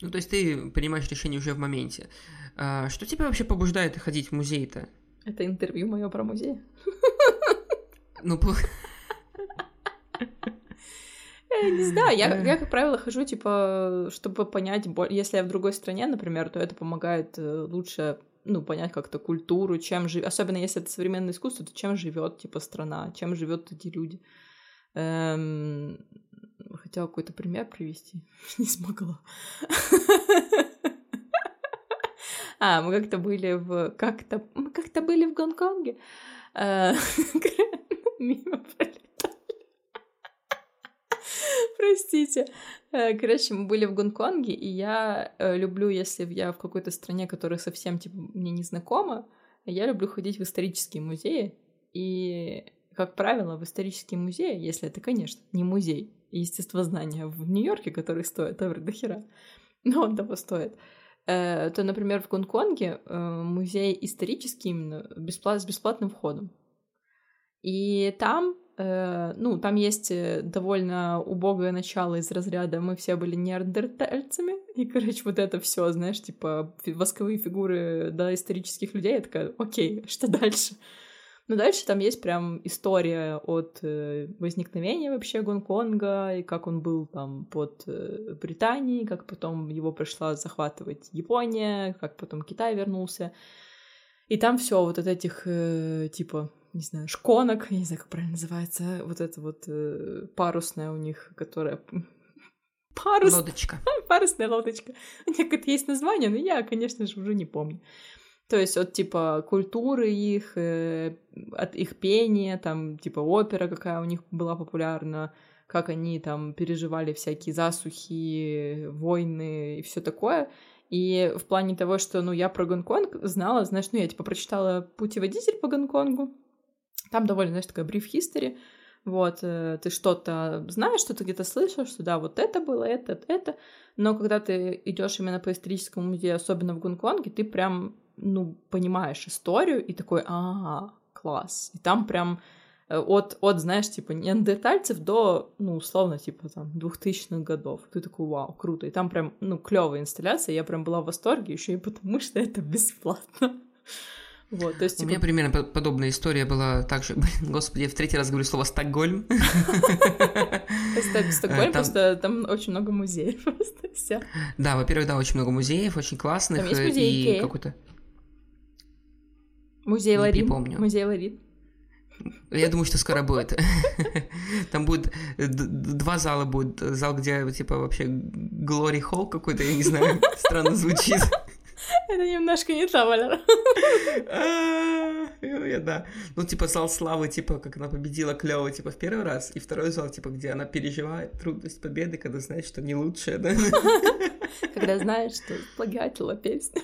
Ну, то есть ты принимаешь решение уже в моменте. А, что тебя вообще побуждает ходить в музей-то? Это интервью мое про музей. Ну, не знаю, я, я, как правило, хожу, типа, чтобы понять, если я в другой стране, например, то это помогает э, лучше, ну, понять как-то культуру, чем живет, особенно если это современное искусство, то чем живет, типа, страна, чем живет эти люди. Эм... Хотела какой-то пример привести, не смогла. А, мы как-то были в... Как-то... Мы как-то были в Гонконге. Э, мимо Простите. Э, короче, мы были в Гонконге, и я э, люблю, если я в какой-то стране, которая совсем, типа, мне не знакома, я люблю ходить в исторические музеи. И, как правило, в исторические музеи, если это, конечно, не музей естествознания в Нью-Йорке, который стоит евро до хера, но он того стоит, э, то, например, в Гонконге музей исторический именно бесплат, с бесплатным входом. И там ну, там есть э, довольно убогое начало из разряда «мы все были неандертальцами», и, короче, вот это все, знаешь, типа восковые фигуры до исторических людей, я такая, окей, что дальше? Но дальше там есть прям история от э, возникновения вообще Гонконга, и как он был там под Британией, как потом его пришла захватывать Япония, как потом Китай вернулся. И там все вот от этих, типа, не знаю, шконок, я не знаю, как правильно называется, вот это вот э, парусная у них, которая... Парус... Лодочка. Парусная лодочка. У них это есть название, но я, конечно же, уже не помню. То есть от типа культуры их, э, от их пения, там типа опера какая у них была популярна, как они там переживали всякие засухи, войны и все такое. И в плане того, что, ну, я про Гонконг знала, знаешь, ну, я типа прочитала путеводитель по Гонконгу, там довольно, знаешь, такая brief history, вот, э, ты что-то знаешь, что-то где-то слышал, что да, вот это было, это, это, но когда ты идешь именно по историческому музею, особенно в Гонконге, ты прям, ну, понимаешь историю и такой, а, класс, и там прям э, от, от, знаешь, типа, неандертальцев до, ну, условно, типа, там, двухтысячных годов. Ты такой, вау, круто. И там прям, ну, клевая инсталляция, я прям была в восторге, еще и потому, что это бесплатно. Вот, то есть, типа... У меня примерно подобная история была также, блин, господи, я в третий раз говорю слово Стокгольм. Стокгольм, просто там очень много музеев просто, все. Да, во-первых, да, очень много музеев, очень классных. Там есть музей и какой-то... Музей Ларин. помню. Музей Ларин. Я думаю, что скоро будет. Там будет два зала будет. Зал, где типа вообще Glory Hall какой-то, я не знаю, странно звучит. Это немножко не та Валера. Да. Ну, типа, зал славы, типа, как она победила клево, типа, в первый раз, и второй зал, типа, где она переживает трудность победы, когда знает, что не лучшая, да? Когда знаешь, что плагиатила песню.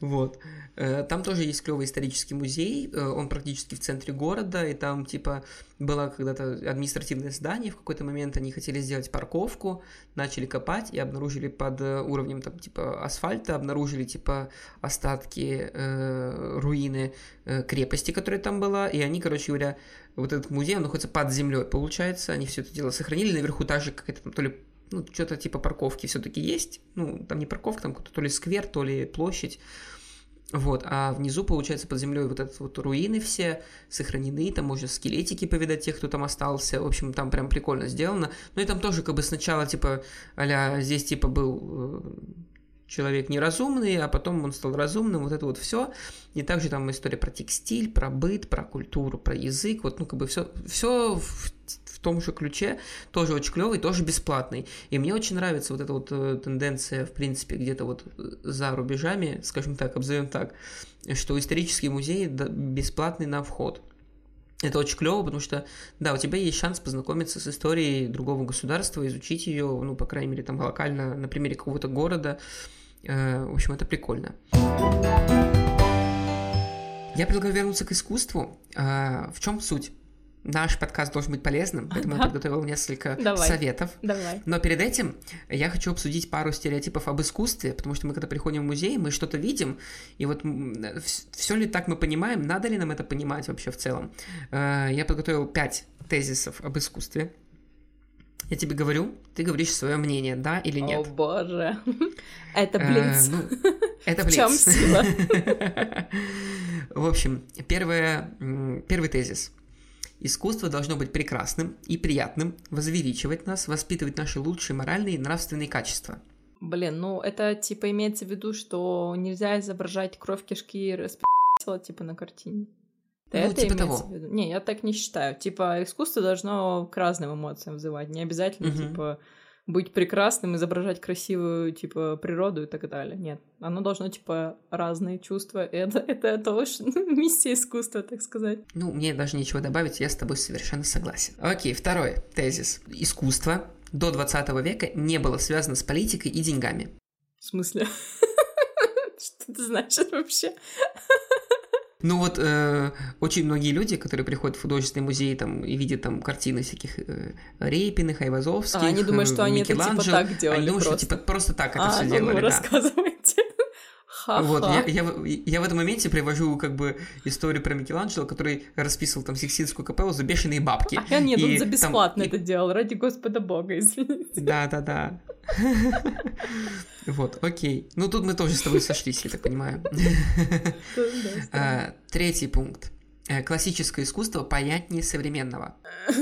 Вот. Э, там тоже есть клевый исторический музей, э, он практически в центре города, и там, типа, было когда-то административное здание, в какой-то момент они хотели сделать парковку, начали копать и обнаружили под э, уровнем, там, типа, асфальта, обнаружили, типа, остатки, э, руины э, крепости, которая там была, и они, короче говоря, вот этот музей, он находится под землей, получается, они все это дело сохранили, наверху также какая-то там то ли ну, что-то типа парковки все-таки есть. Ну, там не парковка, там то ли сквер, то ли площадь. Вот, а внизу, получается, под землей вот этот вот руины все сохранены, там можно скелетики повидать тех, кто там остался, в общем, там прям прикольно сделано. Ну и там тоже как бы сначала, типа, а здесь, типа, был э, человек неразумный, а потом он стал разумным, вот это вот все. И также там история про текстиль, про быт, про культуру, про язык, вот, ну, как бы все, все в том же ключе, тоже очень клевый, тоже бесплатный. И мне очень нравится вот эта вот э, тенденция, в принципе, где-то вот э, за рубежами, скажем так, обзовем так, что исторический музей бесплатный на вход. Это очень клево, потому что, да, у тебя есть шанс познакомиться с историей другого государства, изучить ее, ну, по крайней мере, там локально, на примере какого-то города. Э, в общем, это прикольно. Я предлагаю вернуться к искусству. В чем суть? Наш подкаст должен быть полезным, поэтому да. я подготовил несколько Давай. советов. Давай. Но перед этим я хочу обсудить пару стереотипов об искусстве, потому что мы, когда приходим в музей, мы что-то видим, и вот все ли так мы понимаем, надо ли нам это понимать вообще в целом. Э, я подготовил пять тезисов об искусстве. Я тебе говорю, ты говоришь свое мнение, да или нет? О боже, это э, блиц. Ну, это блиц. В чем сила? В общем, первый тезис – Искусство должно быть прекрасным и приятным, возвеличивать нас, воспитывать наши лучшие моральные и нравственные качества. Блин, ну это типа имеется в виду, что нельзя изображать кровь кишки и типа на картине. Ну, это типа того. В виду? Не, я так не считаю. Типа искусство должно к разным эмоциям вызывать. Не обязательно, угу. типа, быть прекрасным, изображать красивую, типа, природу и так далее. Нет, оно должно, типа, разные чувства. Это, это тоже миссия искусства, так сказать. Ну, мне даже нечего добавить, я с тобой совершенно согласен. Окей, второй тезис. Искусство до 20 века не было связано с политикой и деньгами. В смысле? Что это значит вообще? Ну вот э, очень многие люди, которые приходят в художественный музей там, и видят там картины всяких э, Рейпиных, Айвазовских, а, они думают, что они это типа так делали Они думают, просто. что типа просто так это а, все ну, делали. Ну, да. рассказывайте. Ха-ха. Вот, я, я, я в этом моменте привожу как бы историю про Микеланджело, который расписывал там Сикстинскую капеллу за бешеные бабки. А нет, и он за бесплатно там, это и... делал, ради Господа Бога, извините. Да-да-да. Вот, окей. Ну, тут мы тоже с тобой сошлись, я так понимаю. А, третий пункт. Э, классическое искусство понятнее современного.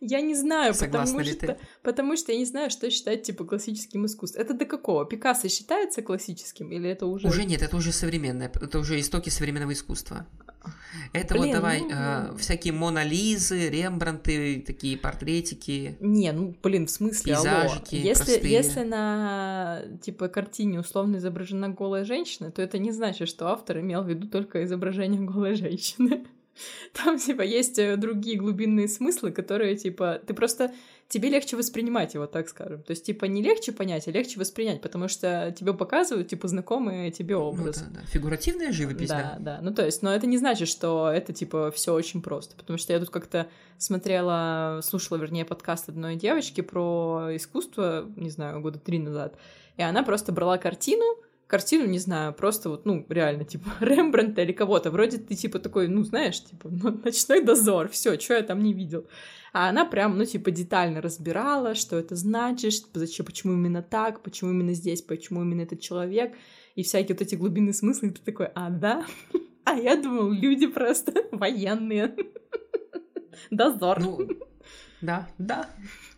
Я не знаю, Согласна потому что, ты? потому что я не знаю, что считать типа классическим искусством. Это до какого? Пикассо считается классическим или это уже? Уже нет, это уже современное, это уже истоки современного искусства. Это Блин, вот давай ну... э, всякие Монолизы, Рембранты, такие портретики. Не, ну блин, в смысле, пейзажики алло. Если, простые. если на типа картине условно изображена голая женщина, то это не значит, что автор имел в виду только изображение голой женщины. Там, типа, есть э, другие глубинные смыслы, которые, типа, ты просто... Тебе легче воспринимать его, так скажем. То есть, типа, не легче понять, а легче воспринять, потому что тебе показывают, типа, знакомые тебе образы. Ну, да, да. Фигуративная живопись, да? Да, да. Ну, то есть, но это не значит, что это, типа, все очень просто, потому что я тут как-то смотрела, слушала, вернее, подкаст одной девочки про искусство, не знаю, года три назад, и она просто брала картину, картину, не знаю, просто вот, ну, реально, типа, Рембрандта или кого-то. Вроде ты, типа, такой, ну, знаешь, типа, ну, ночной дозор, все, что я там не видел. А она прям, ну, типа, детально разбирала, что это значит, зачем, почему именно так, почему именно здесь, почему именно этот человек, и всякие вот эти глубинные смыслы, и ты такой, а, да? А я думал, люди просто военные. Дозор. Ну, да, да.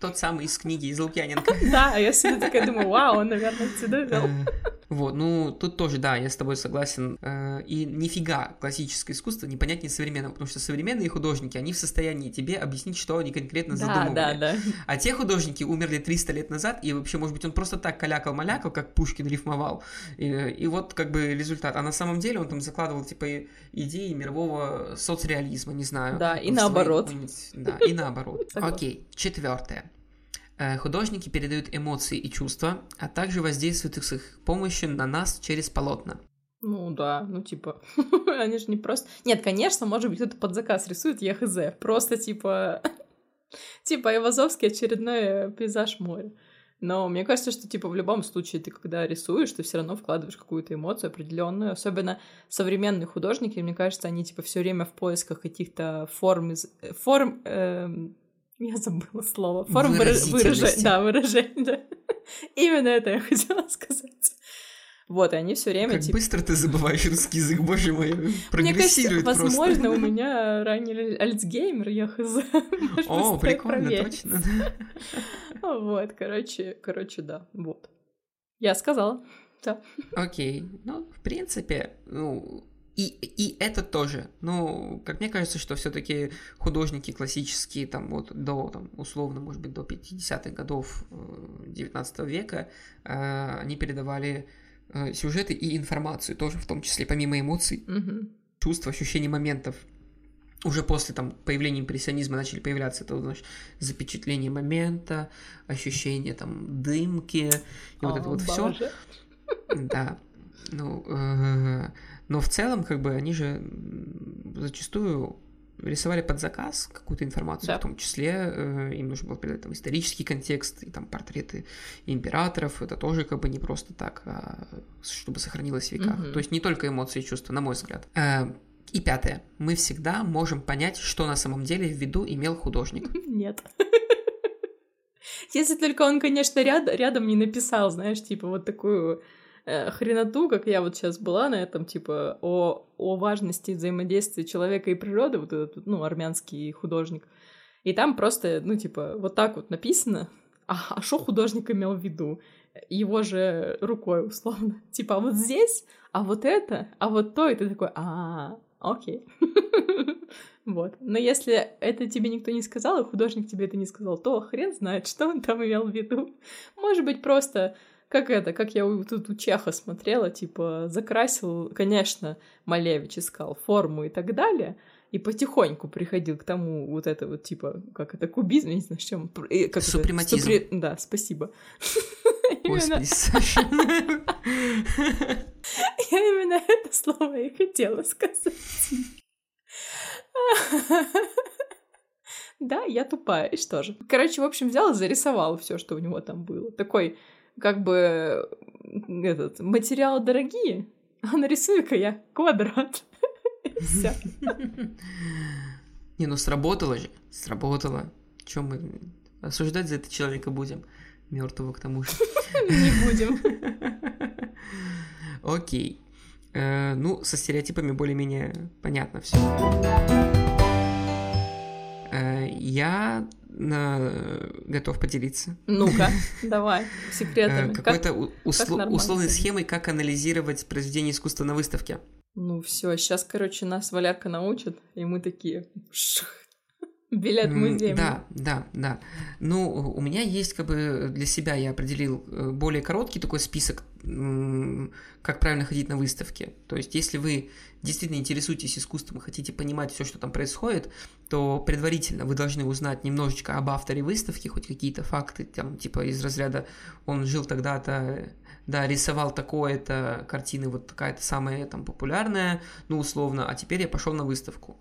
Тот самый из книги из Лукьяненко. Да, а я всегда такая думаю, вау, он, наверное, отсюда вел. Вот, ну, тут тоже, да, я с тобой согласен. Э, и нифига классическое искусство непонятнее современного, потому что современные художники, они в состоянии тебе объяснить, что они конкретно да, задумывали. Да, да. А те художники умерли 300 лет назад, и вообще, может быть, он просто так калякал-малякал, как Пушкин рифмовал, и, и вот как бы результат. А на самом деле он там закладывал, типа, идеи мирового соцреализма, не знаю. Да, и наоборот. Да, и наоборот. Окей, четвертое. Э, художники передают эмоции и чувства, а также воздействуют с их помощью на нас через полотна. Ну да, ну типа, они же не просто... Нет, конечно, может быть, кто-то под заказ рисует, я хз. Просто типа... типа Ивазовский очередной пейзаж моря. Но мне кажется, что типа в любом случае ты когда рисуешь, ты все равно вкладываешь какую-то эмоцию определенную. Особенно современные художники, мне кажется, они типа все время в поисках каких-то форм из форм. Эм... Я забыла слово. Форм выражения. Да, выражения. Да. Именно это я хотела сказать. Вот, и они все время... Как типа... быстро ты забываешь русский язык, боже мой, прогрессирует Мне кажется, возможно, у меня ранний альцгеймер, я хз. О, прикольно, точно. Вот, короче, короче, да, вот. Я сказала, да. Окей, ну, в принципе, ну, и, и это тоже. Ну, как мне кажется, что все-таки художники классические, там, вот до, там, условно, может быть, до 50-х годов 19 э, века, э, они передавали э, сюжеты и информацию тоже, в том числе, помимо эмоций, угу. чувств, ощущений моментов. Уже после там, появления импрессионизма начали появляться это, значит, запечатление момента, ощущение там дымки, и О, вот это вот все. Да. Ну, э, но в целом, как бы, они же зачастую рисовали под заказ какую-то информацию, да. в том числе э, им нужно было передать там исторический контекст и там портреты императоров. Это тоже как бы не просто так, а чтобы сохранилось в веках. Угу. То есть не только эмоции и чувства, на мой взгляд. Э, и пятое. Мы всегда можем понять, что на самом деле в виду имел художник. Нет. Если только он, конечно, ряд, рядом не написал, знаешь, типа вот такую хреноту, как я вот сейчас была на этом, типа, о, о важности взаимодействия человека и природы, вот этот, ну, армянский художник. И там просто, ну, типа, вот так вот написано, а что художник имел в виду? Его же рукой, условно. Типа, а вот здесь, а вот это, а вот то, и ты такой, а, окей. Вот. Но если это тебе никто не сказал, и художник тебе это не сказал, то хрен знает, что он там имел в виду. Может быть, просто как это, как я тут у Чеха смотрела, типа, закрасил, конечно, Малевич искал форму и так далее, и потихоньку приходил к тому вот это вот, типа, как это, кубизм, не знаю, с чем. Как Супрематизм. Это, супри... Да, спасибо. Господи, Саша. Я именно это слово и хотела сказать. Да, я тупая, и что же. Короче, в общем, взял и зарисовал все, что у него там было. Такой как бы этот материалы дорогие, а нарисую-ка я квадрат. Все. Не, ну сработало же, сработало. Чем мы осуждать за это человека будем? Мертвого к тому же. Не будем. Окей. Э, ну, со стереотипами более-менее понятно все. Э, я готов поделиться. Ну-ка, давай, секретами. Э, какой-то усло- условной схемой, как анализировать произведение искусства на выставке. Ну все, сейчас, короче, нас Валярка научит, и мы такие... Билет в музей. Да, да, да. Ну, у меня есть как бы для себя, я определил э, более короткий такой список, как правильно ходить на выставке. То есть, если вы действительно интересуетесь искусством и хотите понимать все, что там происходит, то предварительно вы должны узнать немножечко об авторе выставки, хоть какие-то факты, там, типа из разряда он жил тогда-то, да, рисовал такое-то, картины вот такая-то самая там популярная, ну, условно, а теперь я пошел на выставку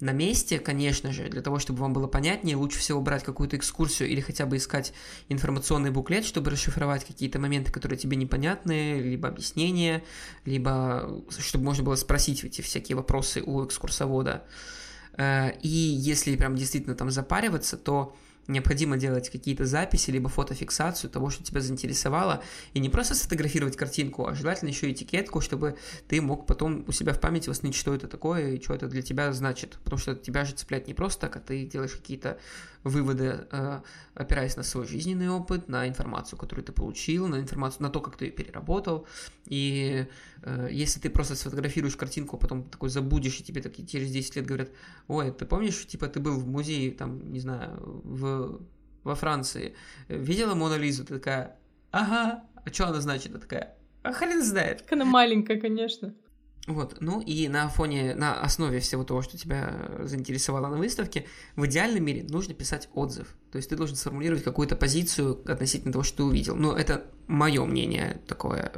на месте, конечно же, для того, чтобы вам было понятнее, лучше всего брать какую-то экскурсию или хотя бы искать информационный буклет, чтобы расшифровать какие-то моменты, которые тебе непонятны, либо объяснения, либо чтобы можно было спросить эти всякие вопросы у экскурсовода. Э, и если прям действительно там запариваться, то необходимо делать какие-то записи, либо фотофиксацию того, что тебя заинтересовало, и не просто сфотографировать картинку, а желательно еще этикетку, чтобы ты мог потом у себя в памяти восстановить, что это такое и что это для тебя значит, потому что тебя же цеплять не просто так, а ты делаешь какие-то выводы, э, опираясь на свой жизненный опыт, на информацию, которую ты получил, на информацию, на то, как ты ее переработал. И э, если ты просто сфотографируешь картинку, а потом такой забудешь, и тебе такие через 10 лет говорят, ой, ты помнишь, типа ты был в музее, там, не знаю, в, во Франции, видела Мона Лизу? Ты такая, ага, а что она значит? Она такая, а хрен знает. Как она маленькая, конечно. Вот, ну и на фоне, на основе всего того, что тебя заинтересовало на выставке, в идеальном мире нужно писать отзыв. То есть ты должен сформулировать какую-то позицию относительно того, что ты увидел. Но это мое мнение такое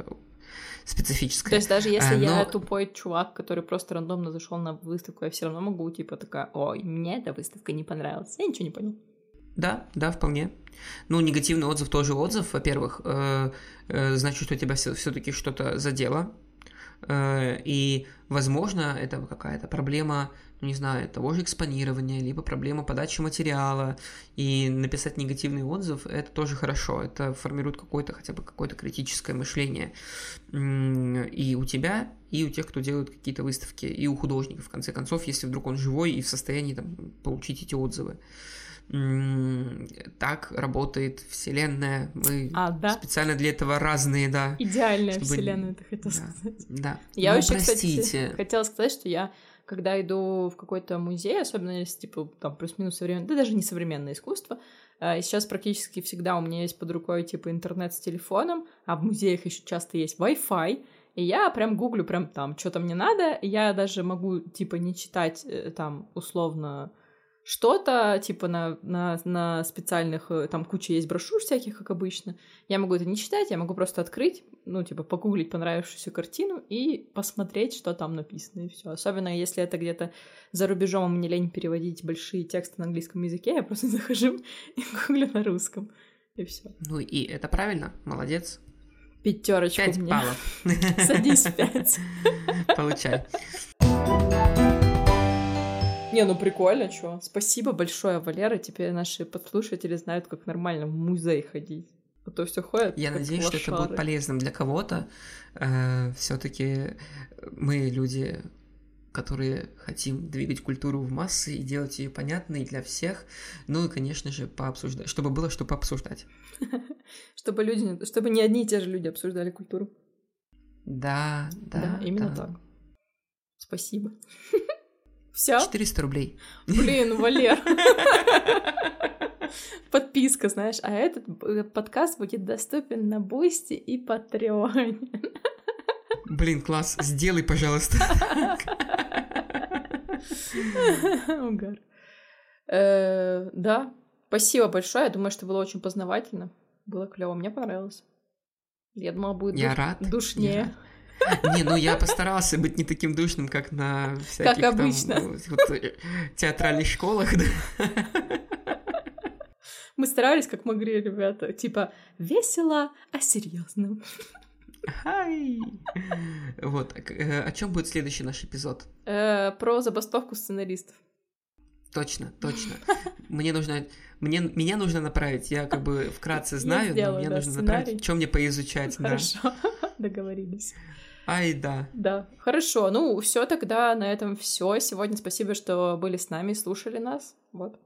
специфическое. То есть даже если Но... я тупой чувак, который просто рандомно зашел на выставку, я все равно могу типа такая, ой, мне эта выставка не понравилась, я ничего не понял. Да, да, вполне. Ну, негативный отзыв тоже отзыв, во-первых, э, э, значит, что тебя все-таки что-то задело, и, возможно, это какая-то проблема, не знаю, того же экспонирования, либо проблема подачи материала, и написать негативный отзыв – это тоже хорошо, это формирует какое-то, хотя бы какое-то критическое мышление. И у тебя, и у тех, кто делает какие-то выставки, и у художника, в конце концов, если вдруг он живой и в состоянии там, получить эти отзывы так работает Вселенная. Мы а, да? специально для этого разные, да. Идеальная чтобы... Вселенная, ты хотел да. сказать. Да. Я ну, вообще, простите. кстати, хотела сказать, что я когда иду в какой-то музей, особенно если, типа, там, плюс-минус современное, да даже не современное искусство, э, сейчас практически всегда у меня есть под рукой, типа, интернет с телефоном, а в музеях еще часто есть Wi-Fi, и я прям гуглю прям там, что-то мне надо, я даже могу, типа, не читать э, там, условно, что-то, типа на, на, на специальных, э, там куча есть брошюр всяких, как обычно. Я могу это не читать, я могу просто открыть, ну, типа, погуглить понравившуюся картину и посмотреть, что там написано, и все. Особенно если это где-то за рубежом, мне лень переводить большие тексты на английском языке, я просто захожу и гуглю на русском, и все. Ну, и это правильно, молодец. Пятерочку Пять мне. баллов. Садись пять. Получай. Не, ну прикольно, чё. Спасибо большое, Валера. Теперь наши подслушатели знают, как нормально в музей ходить. А то все ходят. Я надеюсь, лошары. что это будет полезным для кого-то. Э, Все-таки мы люди, которые хотим двигать культуру в массы и делать ее понятной для всех. Ну и, конечно же, пообсуждать, чтобы было что пообсуждать. Чтобы люди, чтобы не одни и те же люди обсуждали культуру. Да, да. Да, именно так. Спасибо. Все? 400 рублей. Блин, Валер. Подписка, знаешь. А этот э, подкаст будет доступен на Бусти и Патреоне. Блин, класс. Сделай, пожалуйста. Угар. Э, да, спасибо большое. Я думаю, что было очень познавательно. Было клево. Мне понравилось. Я думала, будет Я рад. душнее. Не, ну я постарался быть не таким душным, как на всяких как обычно. там вот, э, театральных школах. Да. Мы старались, как могли, ребята. Типа весело, а серьезно. Хай! Вот, э, о чем будет следующий наш эпизод? Э, про забастовку сценаристов. Точно, точно. Мне нужно, мне, меня нужно направить. Я как бы вкратце знаю, сделаю, но мне да, нужно сценарий. направить, что мне поизучать. Хорошо, да. договорились. Ай, да. Да. Хорошо. Ну, все тогда на этом все. Сегодня спасибо, что были с нами, слушали нас. Вот.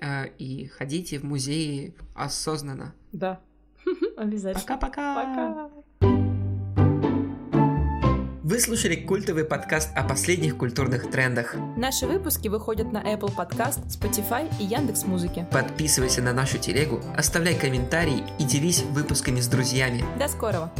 А, и ходите в музеи осознанно. Да. Обязательно. Пока-пока. Пока. Вы слушали культовый подкаст о последних культурных трендах. Наши выпуски выходят на Apple Podcast, Spotify и Яндекс Музыки. Подписывайся на нашу телегу, оставляй комментарии и делись выпусками с друзьями. До скорого!